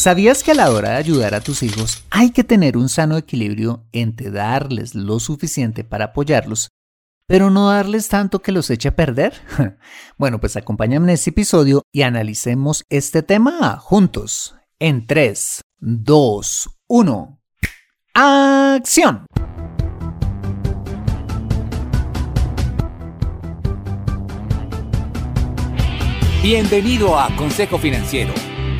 ¿Sabías que a la hora de ayudar a tus hijos hay que tener un sano equilibrio entre darles lo suficiente para apoyarlos, pero no darles tanto que los eche a perder? bueno, pues acompáñame en este episodio y analicemos este tema juntos. En 3, 2, 1. ¡Acción! Bienvenido a Consejo Financiero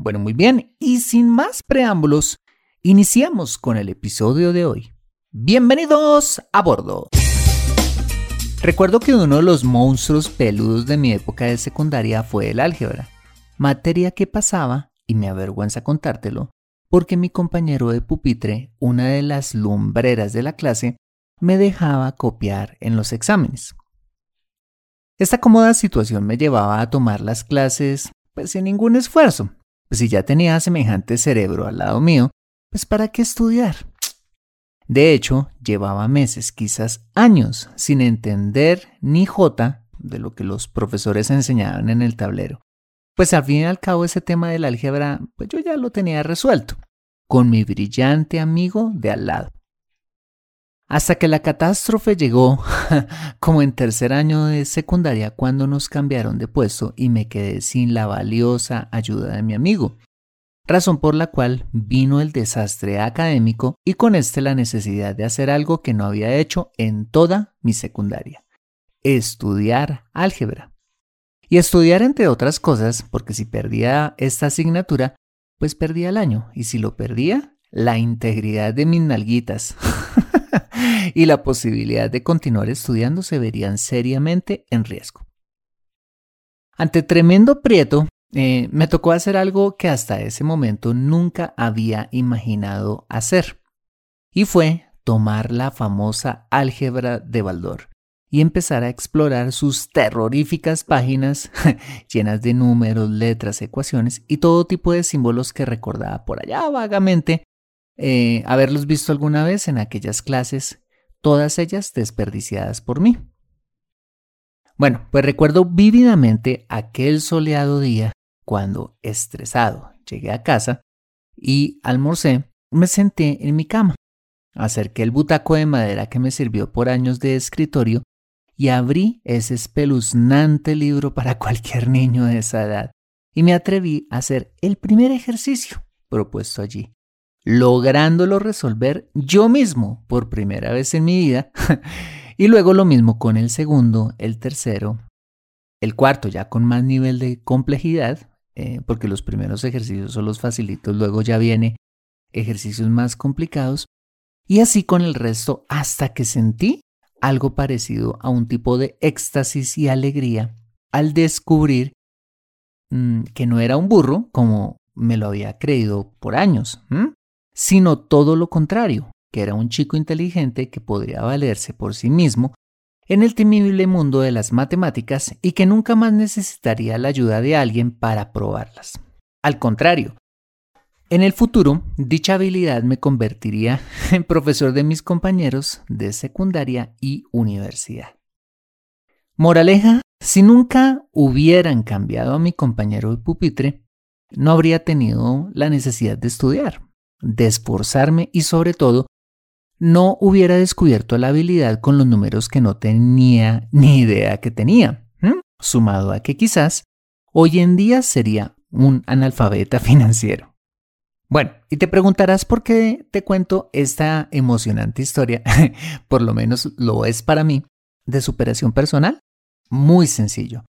Bueno, muy bien, y sin más preámbulos, iniciamos con el episodio de hoy. Bienvenidos a bordo. Recuerdo que uno de los monstruos peludos de mi época de secundaria fue el álgebra, materia que pasaba, y me avergüenza contártelo, porque mi compañero de pupitre, una de las lumbreras de la clase, me dejaba copiar en los exámenes. Esta cómoda situación me llevaba a tomar las clases pues sin ningún esfuerzo, pues si ya tenía semejante cerebro al lado mío, pues ¿para qué estudiar? De hecho, llevaba meses, quizás años, sin entender ni jota de lo que los profesores enseñaban en el tablero. Pues al fin y al cabo ese tema del álgebra, pues yo ya lo tenía resuelto, con mi brillante amigo de al lado. Hasta que la catástrofe llegó, como en tercer año de secundaria, cuando nos cambiaron de puesto y me quedé sin la valiosa ayuda de mi amigo, razón por la cual vino el desastre académico y con este la necesidad de hacer algo que no había hecho en toda mi secundaria, estudiar álgebra. Y estudiar entre otras cosas, porque si perdía esta asignatura, pues perdía el año, y si lo perdía, la integridad de mis nalguitas. y la posibilidad de continuar estudiando se verían seriamente en riesgo. Ante tremendo prieto, eh, me tocó hacer algo que hasta ese momento nunca había imaginado hacer, y fue tomar la famosa álgebra de Baldor y empezar a explorar sus terroríficas páginas llenas de números, letras, ecuaciones y todo tipo de símbolos que recordaba por allá vagamente eh, haberlos visto alguna vez en aquellas clases, todas ellas desperdiciadas por mí. Bueno, pues recuerdo vívidamente aquel soleado día cuando, estresado, llegué a casa y almorcé, me senté en mi cama, acerqué el butaco de madera que me sirvió por años de escritorio y abrí ese espeluznante libro para cualquier niño de esa edad y me atreví a hacer el primer ejercicio propuesto allí lográndolo resolver yo mismo por primera vez en mi vida. y luego lo mismo con el segundo, el tercero, el cuarto ya con más nivel de complejidad, eh, porque los primeros ejercicios son los facilitos, luego ya viene ejercicios más complicados. y así con el resto hasta que sentí algo parecido a un tipo de éxtasis y alegría al descubrir mm, que no era un burro como me lo había creído por años, sino todo lo contrario, que era un chico inteligente que podría valerse por sí mismo en el temible mundo de las matemáticas y que nunca más necesitaría la ayuda de alguien para probarlas. Al contrario, en el futuro, dicha habilidad me convertiría en profesor de mis compañeros de secundaria y universidad. Moraleja, si nunca hubieran cambiado a mi compañero de pupitre, no habría tenido la necesidad de estudiar, de esforzarme y sobre todo, no hubiera descubierto la habilidad con los números que no tenía ni idea que tenía, sumado a que quizás hoy en día sería un analfabeta financiero. Bueno, y te preguntarás por qué te cuento esta emocionante historia, por lo menos lo es para mí, de superación personal. Muy sencillo,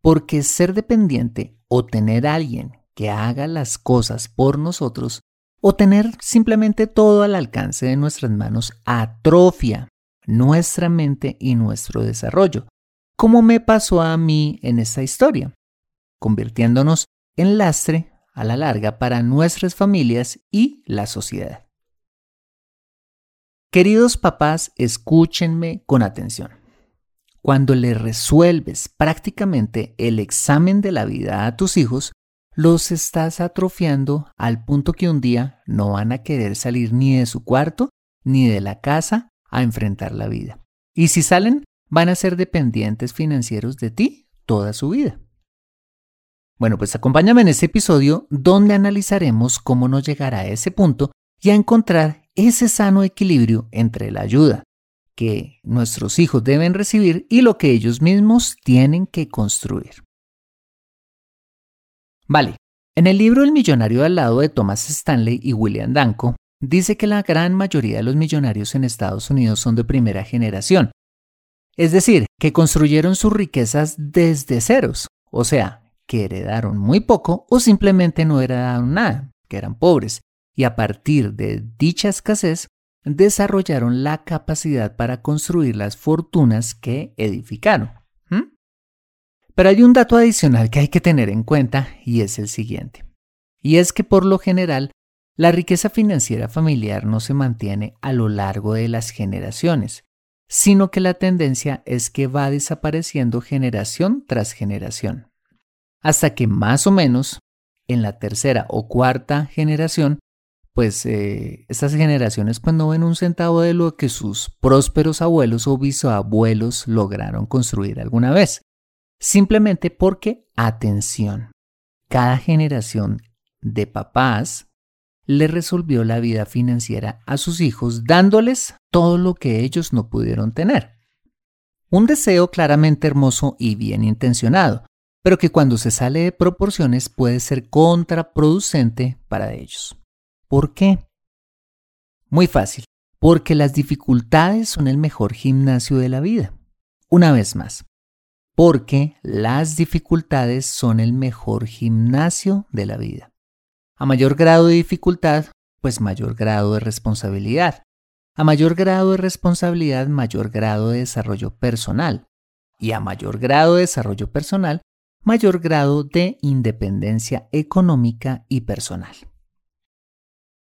porque ser dependiente o tener alguien que haga las cosas por nosotros o tener simplemente todo al alcance de nuestras manos atrofia nuestra mente y nuestro desarrollo, como me pasó a mí en esta historia, convirtiéndonos en lastre a la larga para nuestras familias y la sociedad. Queridos papás, escúchenme con atención. Cuando le resuelves prácticamente el examen de la vida a tus hijos, los estás atrofiando al punto que un día no van a querer salir ni de su cuarto ni de la casa a enfrentar la vida. Y si salen, van a ser dependientes financieros de ti toda su vida. Bueno, pues acompáñame en este episodio donde analizaremos cómo nos llegar a ese punto y a encontrar ese sano equilibrio entre la ayuda que nuestros hijos deben recibir y lo que ellos mismos tienen que construir. Vale, en el libro El millonario al lado de Thomas Stanley y William Danko, dice que la gran mayoría de los millonarios en Estados Unidos son de primera generación. Es decir, que construyeron sus riquezas desde ceros, o sea, que heredaron muy poco o simplemente no heredaron nada, que eran pobres, y a partir de dicha escasez desarrollaron la capacidad para construir las fortunas que edificaron. Pero hay un dato adicional que hay que tener en cuenta y es el siguiente. Y es que por lo general, la riqueza financiera familiar no se mantiene a lo largo de las generaciones, sino que la tendencia es que va desapareciendo generación tras generación hasta que más o menos en la tercera o cuarta generación, pues eh, estas generaciones pues no ven un centavo de lo que sus prósperos abuelos o bisabuelos lograron construir alguna vez. Simplemente porque, atención, cada generación de papás le resolvió la vida financiera a sus hijos dándoles todo lo que ellos no pudieron tener. Un deseo claramente hermoso y bien intencionado, pero que cuando se sale de proporciones puede ser contraproducente para ellos. ¿Por qué? Muy fácil, porque las dificultades son el mejor gimnasio de la vida. Una vez más, porque las dificultades son el mejor gimnasio de la vida. A mayor grado de dificultad, pues mayor grado de responsabilidad. A mayor grado de responsabilidad, mayor grado de desarrollo personal. Y a mayor grado de desarrollo personal, mayor grado de independencia económica y personal.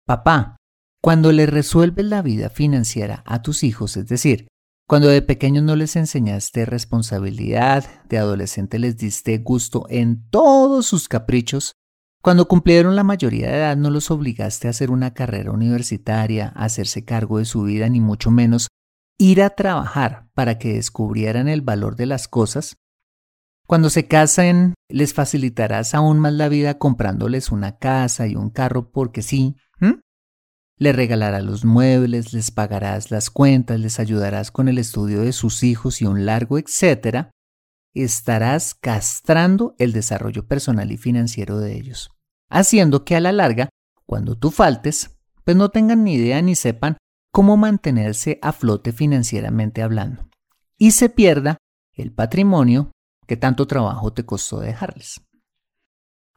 Papá, cuando le resuelves la vida financiera a tus hijos, es decir, cuando de pequeños no les enseñaste responsabilidad, de adolescente les diste gusto en todos sus caprichos, cuando cumplieron la mayoría de edad no los obligaste a hacer una carrera universitaria, a hacerse cargo de su vida, ni mucho menos ir a trabajar para que descubrieran el valor de las cosas, cuando se casen, les facilitarás aún más la vida comprándoles una casa y un carro porque sí. Les regalarás los muebles, les pagarás las cuentas, les ayudarás con el estudio de sus hijos y un largo etcétera. Estarás castrando el desarrollo personal y financiero de ellos, haciendo que a la larga, cuando tú faltes, pues no tengan ni idea ni sepan cómo mantenerse a flote financieramente hablando, y se pierda el patrimonio que tanto trabajo te costó dejarles.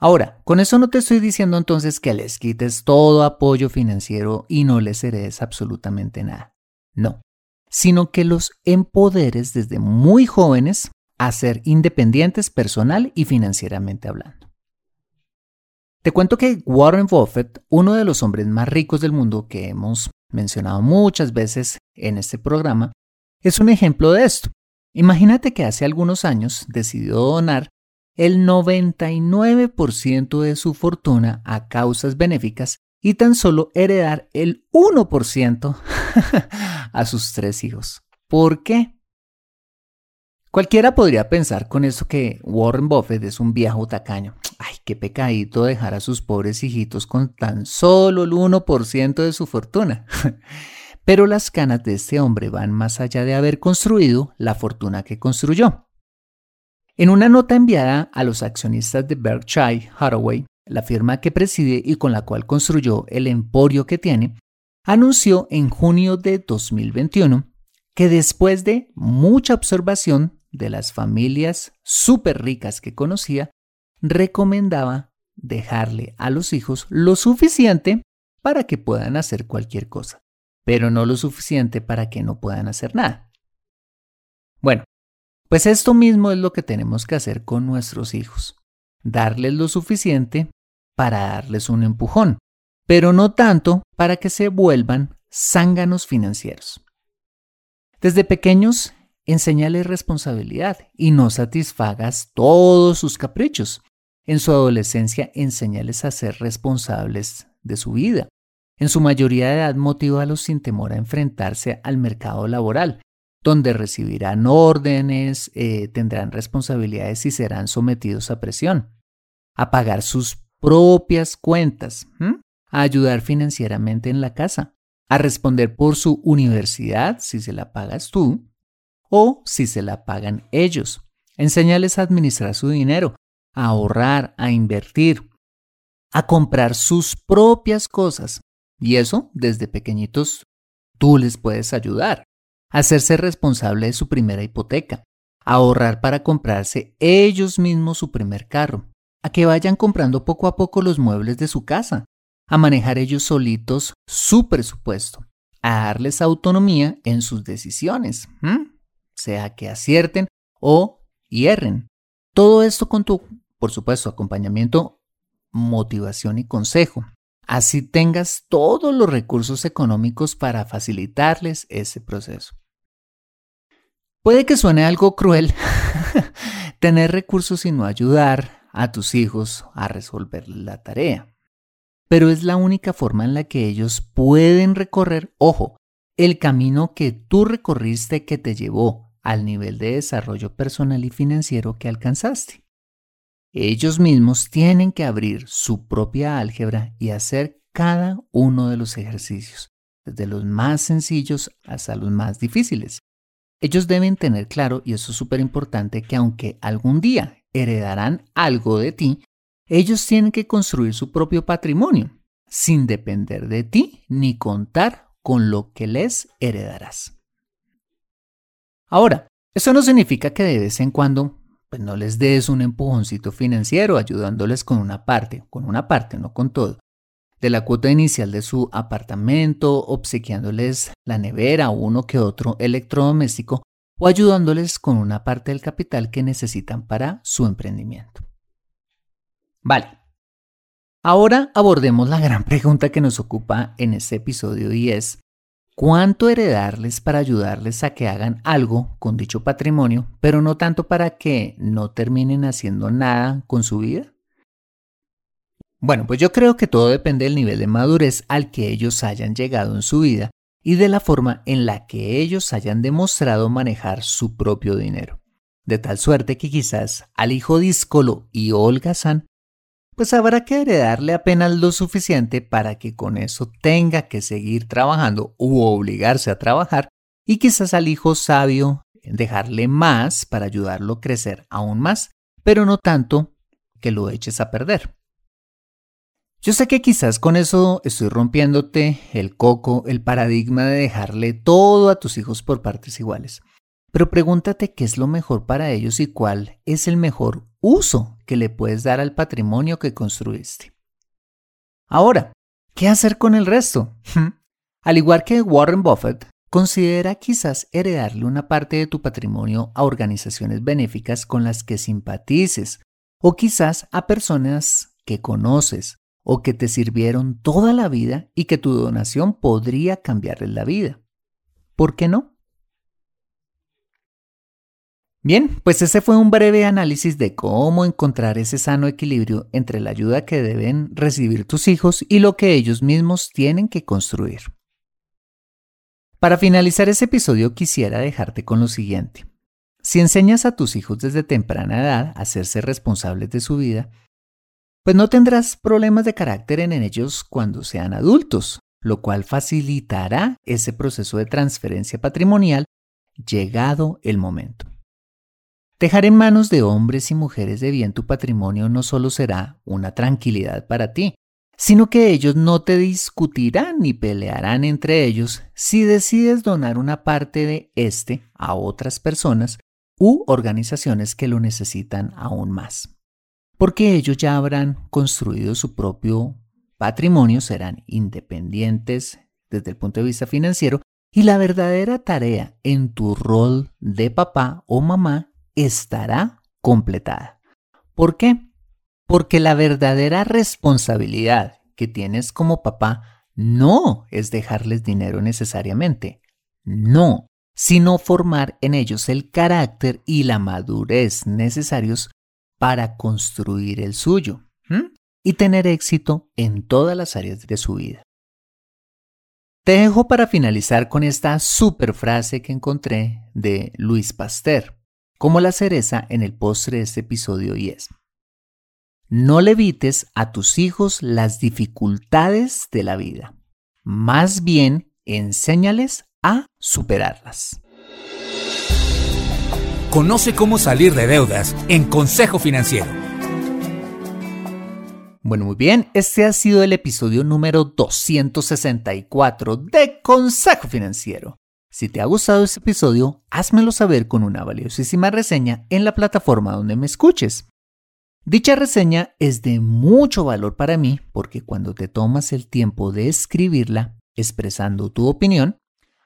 Ahora, con eso no te estoy diciendo entonces que les quites todo apoyo financiero y no les heredes absolutamente nada. No, sino que los empoderes desde muy jóvenes a ser independientes personal y financieramente hablando. Te cuento que Warren Buffett, uno de los hombres más ricos del mundo que hemos mencionado muchas veces en este programa, es un ejemplo de esto. Imagínate que hace algunos años decidió donar el 99% de su fortuna a causas benéficas y tan solo heredar el 1% a sus tres hijos. ¿Por qué? Cualquiera podría pensar con eso que Warren Buffett es un viejo tacaño. Ay, qué pecadito dejar a sus pobres hijitos con tan solo el 1% de su fortuna. Pero las canas de este hombre van más allá de haber construido la fortuna que construyó. En una nota enviada a los accionistas de Berkshire Hathaway, la firma que preside y con la cual construyó el emporio que tiene, anunció en junio de 2021 que después de mucha observación de las familias súper ricas que conocía, recomendaba dejarle a los hijos lo suficiente para que puedan hacer cualquier cosa, pero no lo suficiente para que no puedan hacer nada. Bueno, pues esto mismo es lo que tenemos que hacer con nuestros hijos. Darles lo suficiente para darles un empujón, pero no tanto para que se vuelvan zánganos financieros. Desde pequeños, enséñales responsabilidad y no satisfagas todos sus caprichos. En su adolescencia, enséñales a ser responsables de su vida. En su mayoría de edad, motívalos sin temor a enfrentarse al mercado laboral donde recibirán órdenes, eh, tendrán responsabilidades y serán sometidos a presión, a pagar sus propias cuentas, a ayudar financieramente en la casa, a responder por su universidad si se la pagas tú o si se la pagan ellos. Enséñales a administrar su dinero, a ahorrar, a invertir, a comprar sus propias cosas. Y eso, desde pequeñitos, tú les puedes ayudar hacerse responsable de su primera hipoteca, ahorrar para comprarse ellos mismos su primer carro, a que vayan comprando poco a poco los muebles de su casa, a manejar ellos solitos su presupuesto, a darles autonomía en sus decisiones, sea que acierten o hierren. Todo esto con tu, por supuesto, acompañamiento, motivación y consejo. Así tengas todos los recursos económicos para facilitarles ese proceso. Puede que suene algo cruel tener recursos y no ayudar a tus hijos a resolver la tarea, pero es la única forma en la que ellos pueden recorrer, ojo, el camino que tú recorriste que te llevó al nivel de desarrollo personal y financiero que alcanzaste. Ellos mismos tienen que abrir su propia álgebra y hacer cada uno de los ejercicios, desde los más sencillos hasta los más difíciles. Ellos deben tener claro, y eso es súper importante, que aunque algún día heredarán algo de ti, ellos tienen que construir su propio patrimonio, sin depender de ti ni contar con lo que les heredarás. Ahora, eso no significa que de vez en cuando pues no les des un empujoncito financiero ayudándoles con una parte, con una parte, no con todo, de la cuota inicial de su apartamento, obsequiándoles la nevera o uno que otro electrodoméstico o ayudándoles con una parte del capital que necesitan para su emprendimiento. Vale. Ahora abordemos la gran pregunta que nos ocupa en este episodio y es, ¿cuánto heredarles para ayudarles a que hagan algo con dicho patrimonio, pero no tanto para que no terminen haciendo nada con su vida? Bueno, pues yo creo que todo depende del nivel de madurez al que ellos hayan llegado en su vida y de la forma en la que ellos hayan demostrado manejar su propio dinero. De tal suerte que quizás al hijo díscolo y holgazán, pues habrá que heredarle apenas lo suficiente para que con eso tenga que seguir trabajando u obligarse a trabajar, y quizás al hijo sabio dejarle más para ayudarlo a crecer aún más, pero no tanto que lo eches a perder. Yo sé que quizás con eso estoy rompiéndote el coco, el paradigma de dejarle todo a tus hijos por partes iguales. Pero pregúntate qué es lo mejor para ellos y cuál es el mejor uso que le puedes dar al patrimonio que construiste. Ahora, ¿qué hacer con el resto? Al igual que Warren Buffett, considera quizás heredarle una parte de tu patrimonio a organizaciones benéficas con las que simpatices o quizás a personas que conoces o que te sirvieron toda la vida y que tu donación podría cambiarles la vida. ¿Por qué no? Bien, pues ese fue un breve análisis de cómo encontrar ese sano equilibrio entre la ayuda que deben recibir tus hijos y lo que ellos mismos tienen que construir. Para finalizar ese episodio quisiera dejarte con lo siguiente. Si enseñas a tus hijos desde temprana edad a hacerse responsables de su vida, pues no tendrás problemas de carácter en ellos cuando sean adultos, lo cual facilitará ese proceso de transferencia patrimonial llegado el momento. Dejar en manos de hombres y mujeres de bien tu patrimonio no solo será una tranquilidad para ti, sino que ellos no te discutirán ni pelearán entre ellos si decides donar una parte de este a otras personas u organizaciones que lo necesitan aún más. Porque ellos ya habrán construido su propio patrimonio, serán independientes desde el punto de vista financiero y la verdadera tarea en tu rol de papá o mamá estará completada. ¿Por qué? Porque la verdadera responsabilidad que tienes como papá no es dejarles dinero necesariamente, no, sino formar en ellos el carácter y la madurez necesarios para construir el suyo y tener éxito en todas las áreas de su vida. Te dejo para finalizar con esta super frase que encontré de Luis Pasteur como la cereza en el postre de este episodio y es, no le evites a tus hijos las dificultades de la vida, más bien enséñales a superarlas. Conoce cómo salir de deudas en Consejo Financiero. Bueno, muy bien, este ha sido el episodio número 264 de Consejo Financiero. Si te ha gustado este episodio, házmelo saber con una valiosísima reseña en la plataforma donde me escuches. Dicha reseña es de mucho valor para mí porque cuando te tomas el tiempo de escribirla, expresando tu opinión,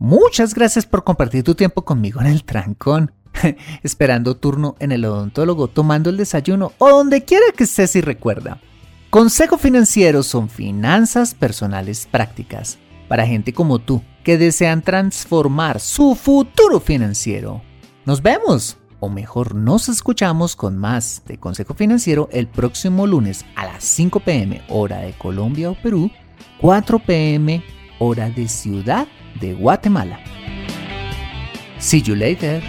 Muchas gracias por compartir tu tiempo conmigo en el trancón, esperando turno en el odontólogo, tomando el desayuno o donde quiera que estés y recuerda. Consejo Financiero son finanzas personales prácticas para gente como tú que desean transformar su futuro financiero. Nos vemos, o mejor nos escuchamos con más de Consejo Financiero el próximo lunes a las 5 pm hora de Colombia o Perú, 4 pm hora de Ciudad de Guatemala. See you later.